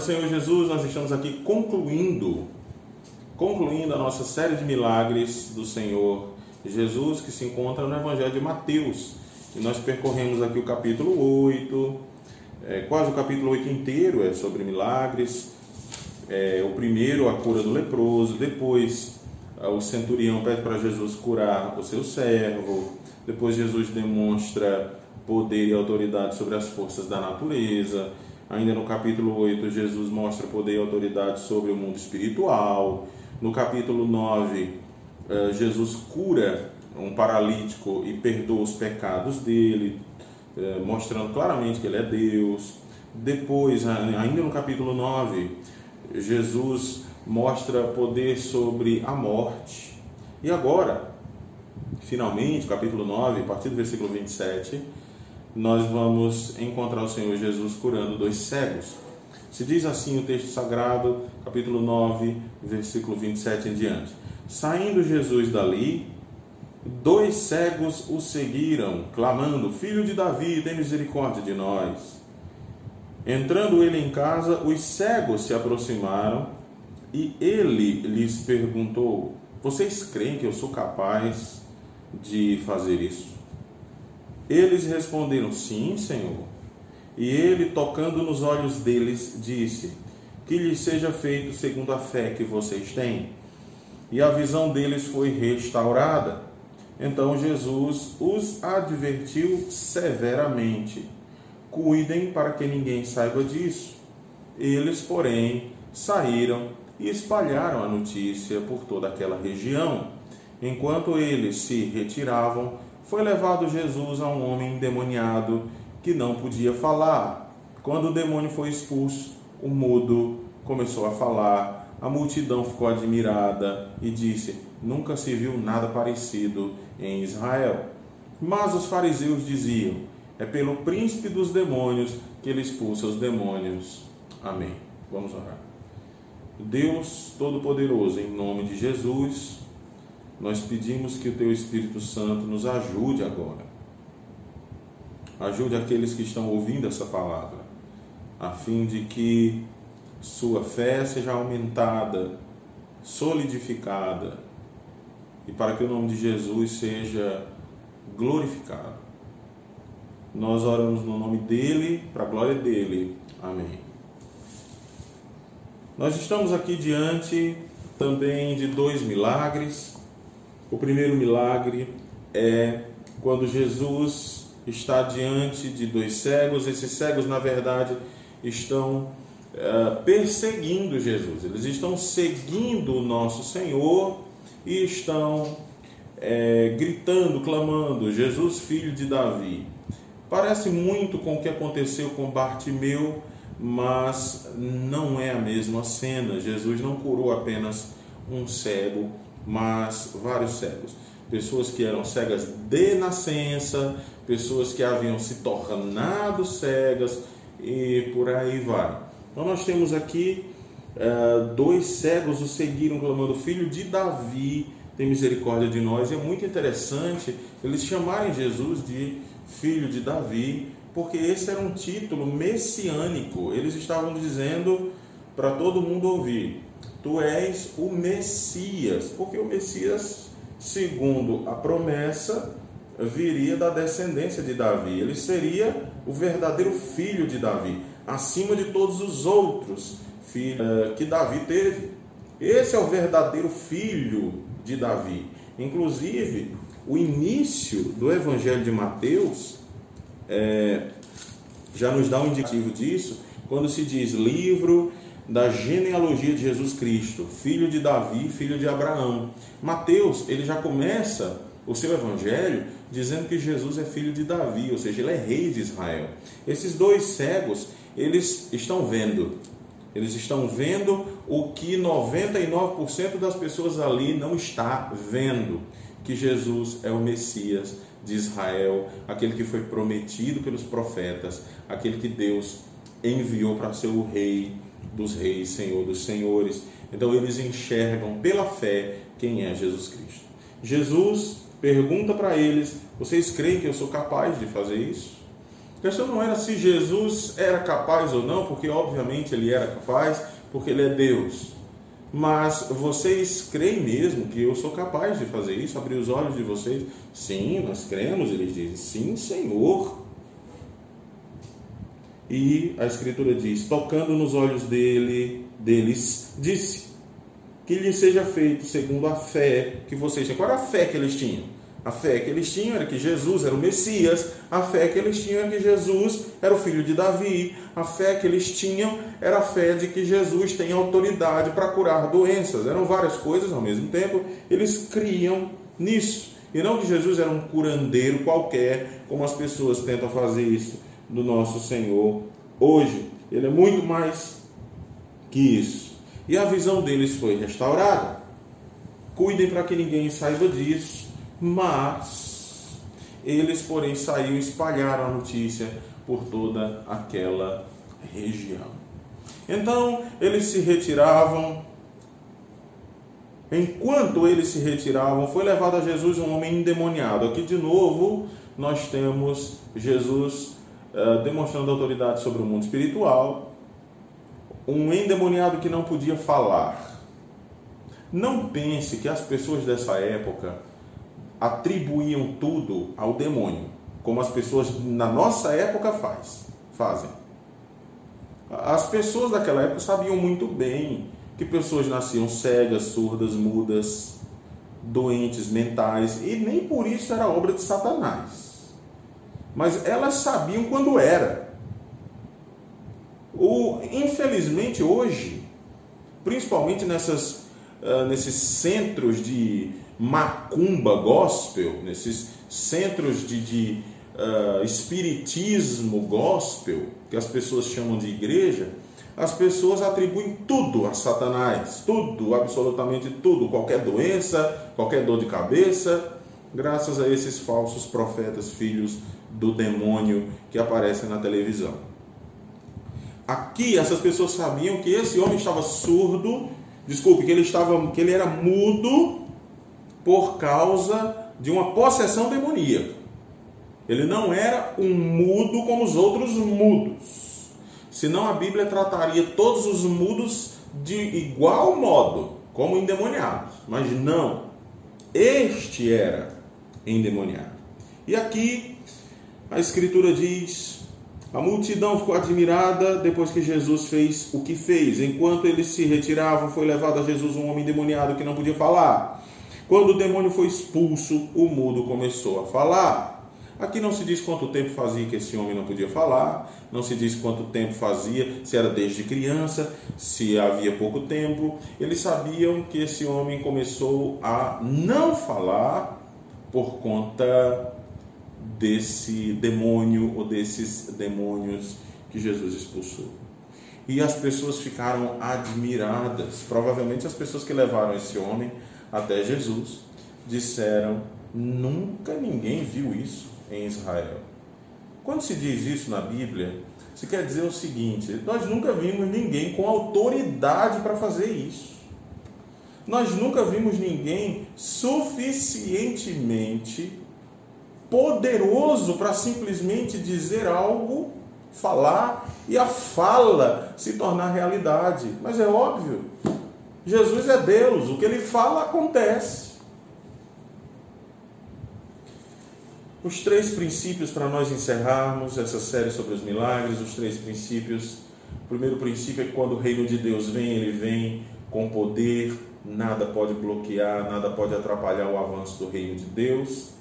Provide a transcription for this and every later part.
Do Senhor Jesus, nós estamos aqui concluindo, concluindo a nossa série de milagres do Senhor Jesus que se encontra no Evangelho de Mateus. E nós percorremos aqui o capítulo 8, é, quase o capítulo 8 inteiro é sobre milagres. É, o primeiro, a cura do leproso, depois o centurião pede para Jesus curar o seu servo, depois Jesus demonstra poder e autoridade sobre as forças da natureza. Ainda no capítulo 8, Jesus mostra poder e autoridade sobre o mundo espiritual. No capítulo 9, eh, Jesus cura um paralítico e perdoa os pecados dele, eh, mostrando claramente que ele é Deus. Depois, ainda no capítulo 9, Jesus mostra poder sobre a morte. E agora, finalmente, capítulo 9, a partir do versículo 27, nós vamos encontrar o Senhor Jesus curando dois cegos. Se diz assim o texto sagrado, capítulo 9, versículo 27 em diante. Saindo Jesus dali, dois cegos o seguiram, clamando: Filho de Davi, tem misericórdia de nós. Entrando ele em casa, os cegos se aproximaram e ele lhes perguntou: Vocês creem que eu sou capaz de fazer isso? Eles responderam: Sim, Senhor. E ele, tocando nos olhos deles, disse: Que lhes seja feito segundo a fé que vocês têm. E a visão deles foi restaurada. Então Jesus os advertiu severamente: Cuidem para que ninguém saiba disso. Eles, porém, saíram e espalharam a notícia por toda aquela região. Enquanto eles se retiravam, foi levado Jesus a um homem endemoniado que não podia falar. Quando o demônio foi expulso, o mudo começou a falar. A multidão ficou admirada e disse: Nunca se viu nada parecido em Israel. Mas os fariseus diziam: É pelo príncipe dos demônios que ele expulsa os demônios. Amém. Vamos orar. Deus Todo-Poderoso, em nome de Jesus, nós pedimos que o Teu Espírito Santo nos ajude agora. Ajude aqueles que estão ouvindo essa palavra, a fim de que sua fé seja aumentada, solidificada, e para que o nome de Jesus seja glorificado. Nós oramos no nome dele, para a glória dele. Amém. Nós estamos aqui diante também de dois milagres o primeiro milagre é quando Jesus está diante de dois cegos. Esses cegos, na verdade, estão uh, perseguindo Jesus, eles estão seguindo o nosso Senhor e estão é, gritando, clamando: Jesus, filho de Davi. Parece muito com o que aconteceu com Bartimeu, mas não é a mesma cena. Jesus não curou apenas um cego, mas vários cegos. Pessoas que eram cegas de nascença, pessoas que haviam se tornado cegas e por aí vai. Então nós temos aqui uh, dois cegos o seguiram clamando, filho de Davi, tem misericórdia de nós. E é muito interessante eles chamarem Jesus de filho de Davi, porque esse era um título messiânico. Eles estavam dizendo para todo mundo ouvir: tu és o Messias, porque o Messias, segundo a promessa, viria da descendência de Davi. Ele seria o verdadeiro filho de Davi, acima de todos os outros filhos eh, que Davi teve. Esse é o verdadeiro filho de Davi. Inclusive, o início do Evangelho de Mateus é, já nos dá um indicativo disso, quando se diz livro da genealogia de Jesus Cristo, filho de Davi, filho de Abraão. Mateus, ele já começa o seu evangelho dizendo que Jesus é filho de Davi, ou seja, ele é rei de Israel. Esses dois cegos, eles estão vendo. Eles estão vendo o que 99% das pessoas ali não está vendo, que Jesus é o Messias de Israel, aquele que foi prometido pelos profetas, aquele que Deus enviou para ser o rei dos reis, Senhor dos senhores. Então eles enxergam pela fé quem é Jesus Cristo. Jesus pergunta para eles: Vocês creem que eu sou capaz de fazer isso? A questão não era se Jesus era capaz ou não, porque obviamente ele era capaz, porque ele é Deus. Mas vocês creem mesmo que eu sou capaz de fazer isso, abrir os olhos de vocês? Sim, nós cremos, eles dizem. Sim, Senhor. E a Escritura diz: tocando nos olhos dele, deles, disse: que lhe seja feito segundo a fé que vocês têm. Qual era a fé que eles tinham? A fé que eles tinham era que Jesus era o Messias, a fé que eles tinham era que Jesus era o filho de Davi, a fé que eles tinham era a fé de que Jesus tem autoridade para curar doenças. Eram várias coisas ao mesmo tempo, eles criam nisso. E não que Jesus era um curandeiro qualquer, como as pessoas tentam fazer isso do nosso Senhor hoje. Ele é muito mais que isso. E a visão deles foi restaurada. Cuidem para que ninguém saiba disso mas eles, porém, saíram e espalharam a notícia por toda aquela região. Então, eles se retiravam. Enquanto eles se retiravam, foi levado a Jesus um homem endemoniado. Aqui, de novo, nós temos Jesus demonstrando autoridade sobre o mundo espiritual. Um endemoniado que não podia falar. Não pense que as pessoas dessa época atribuíam tudo ao demônio, como as pessoas na nossa época faz, fazem. As pessoas daquela época sabiam muito bem que pessoas nasciam cegas, surdas, mudas, doentes mentais, e nem por isso era obra de Satanás. Mas elas sabiam quando era. O, infelizmente hoje, principalmente nessas, uh, nesses centros de macumba gospel, nesses centros de, de uh, espiritismo gospel, que as pessoas chamam de igreja, as pessoas atribuem tudo a Satanás, tudo, absolutamente tudo, qualquer doença, qualquer dor de cabeça, graças a esses falsos profetas, filhos do demônio que aparecem na televisão. Aqui essas pessoas sabiam que esse homem estava surdo, desculpe, que ele estava, que ele era mudo por causa de uma possessão demoníaca. Ele não era um mudo como os outros mudos. Senão a Bíblia trataria todos os mudos de igual modo, como endemoniados. Mas não. Este era endemoniado. E aqui a Escritura diz: a multidão ficou admirada depois que Jesus fez o que fez. Enquanto eles se retiravam, foi levado a Jesus um homem endemoniado que não podia falar. Quando o demônio foi expulso, o mudo começou a falar. Aqui não se diz quanto tempo fazia que esse homem não podia falar, não se diz quanto tempo fazia, se era desde criança, se havia pouco tempo. Eles sabiam que esse homem começou a não falar por conta desse demônio ou desses demônios que Jesus expulsou. E as pessoas ficaram admiradas. Provavelmente as pessoas que levaram esse homem até Jesus, disseram: Nunca ninguém viu isso em Israel. Quando se diz isso na Bíblia, se quer dizer o seguinte: nós nunca vimos ninguém com autoridade para fazer isso. Nós nunca vimos ninguém suficientemente poderoso para simplesmente dizer algo, falar e a fala se tornar realidade. Mas é óbvio, Jesus é Deus, o que ele fala acontece. Os três princípios para nós encerrarmos essa série sobre os milagres, os três princípios. O primeiro princípio é que quando o reino de Deus vem, ele vem com poder, nada pode bloquear, nada pode atrapalhar o avanço do reino de Deus.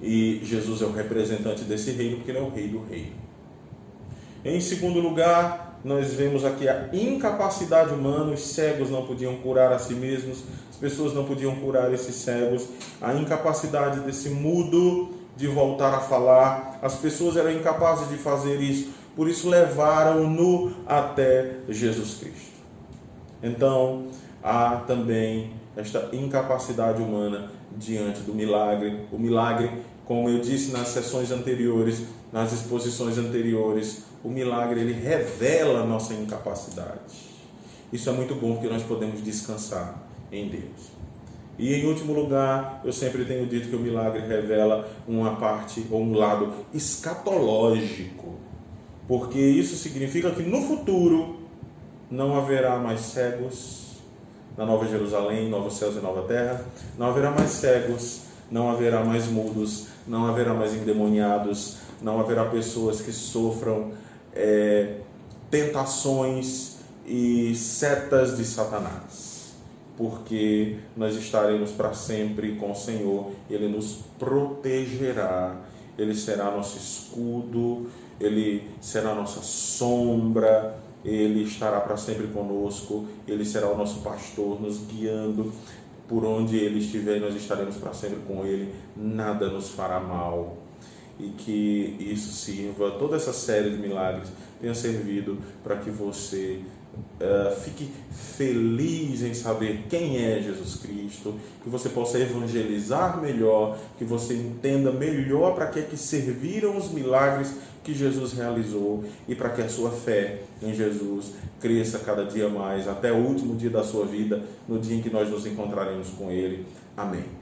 E Jesus é o representante desse reino, porque ele é o rei do reino. Em segundo lugar, nós vemos aqui a incapacidade humana, os cegos não podiam curar a si mesmos, as pessoas não podiam curar esses cegos, a incapacidade desse mudo de voltar a falar, as pessoas eram incapazes de fazer isso, por isso levaram-no até Jesus Cristo. Então, há também esta incapacidade humana diante do milagre. O milagre, como eu disse nas sessões anteriores, nas exposições anteriores, o milagre ele revela a nossa incapacidade. Isso é muito bom porque nós podemos descansar em Deus. E em último lugar, eu sempre tenho dito que o milagre revela uma parte ou um lado escatológico, porque isso significa que no futuro não haverá mais cegos na Nova Jerusalém, novos céus e nova terra, não haverá mais cegos, não haverá mais mudos, não haverá mais endemoniados, não haverá pessoas que sofram é, tentações e setas de Satanás. Porque nós estaremos para sempre com o Senhor, Ele nos protegerá, Ele será nosso escudo, Ele será nossa sombra, Ele estará para sempre conosco, Ele será o nosso pastor, nos guiando. Por onde Ele estiver, nós estaremos para sempre com Ele, nada nos fará mal. E que isso sirva, toda essa série de milagres tenha servido para que você Uh, fique feliz em saber quem é Jesus Cristo, que você possa evangelizar melhor, que você entenda melhor para que, é que serviram os milagres que Jesus realizou e para que a sua fé em Jesus cresça cada dia mais, até o último dia da sua vida, no dia em que nós nos encontraremos com Ele. Amém.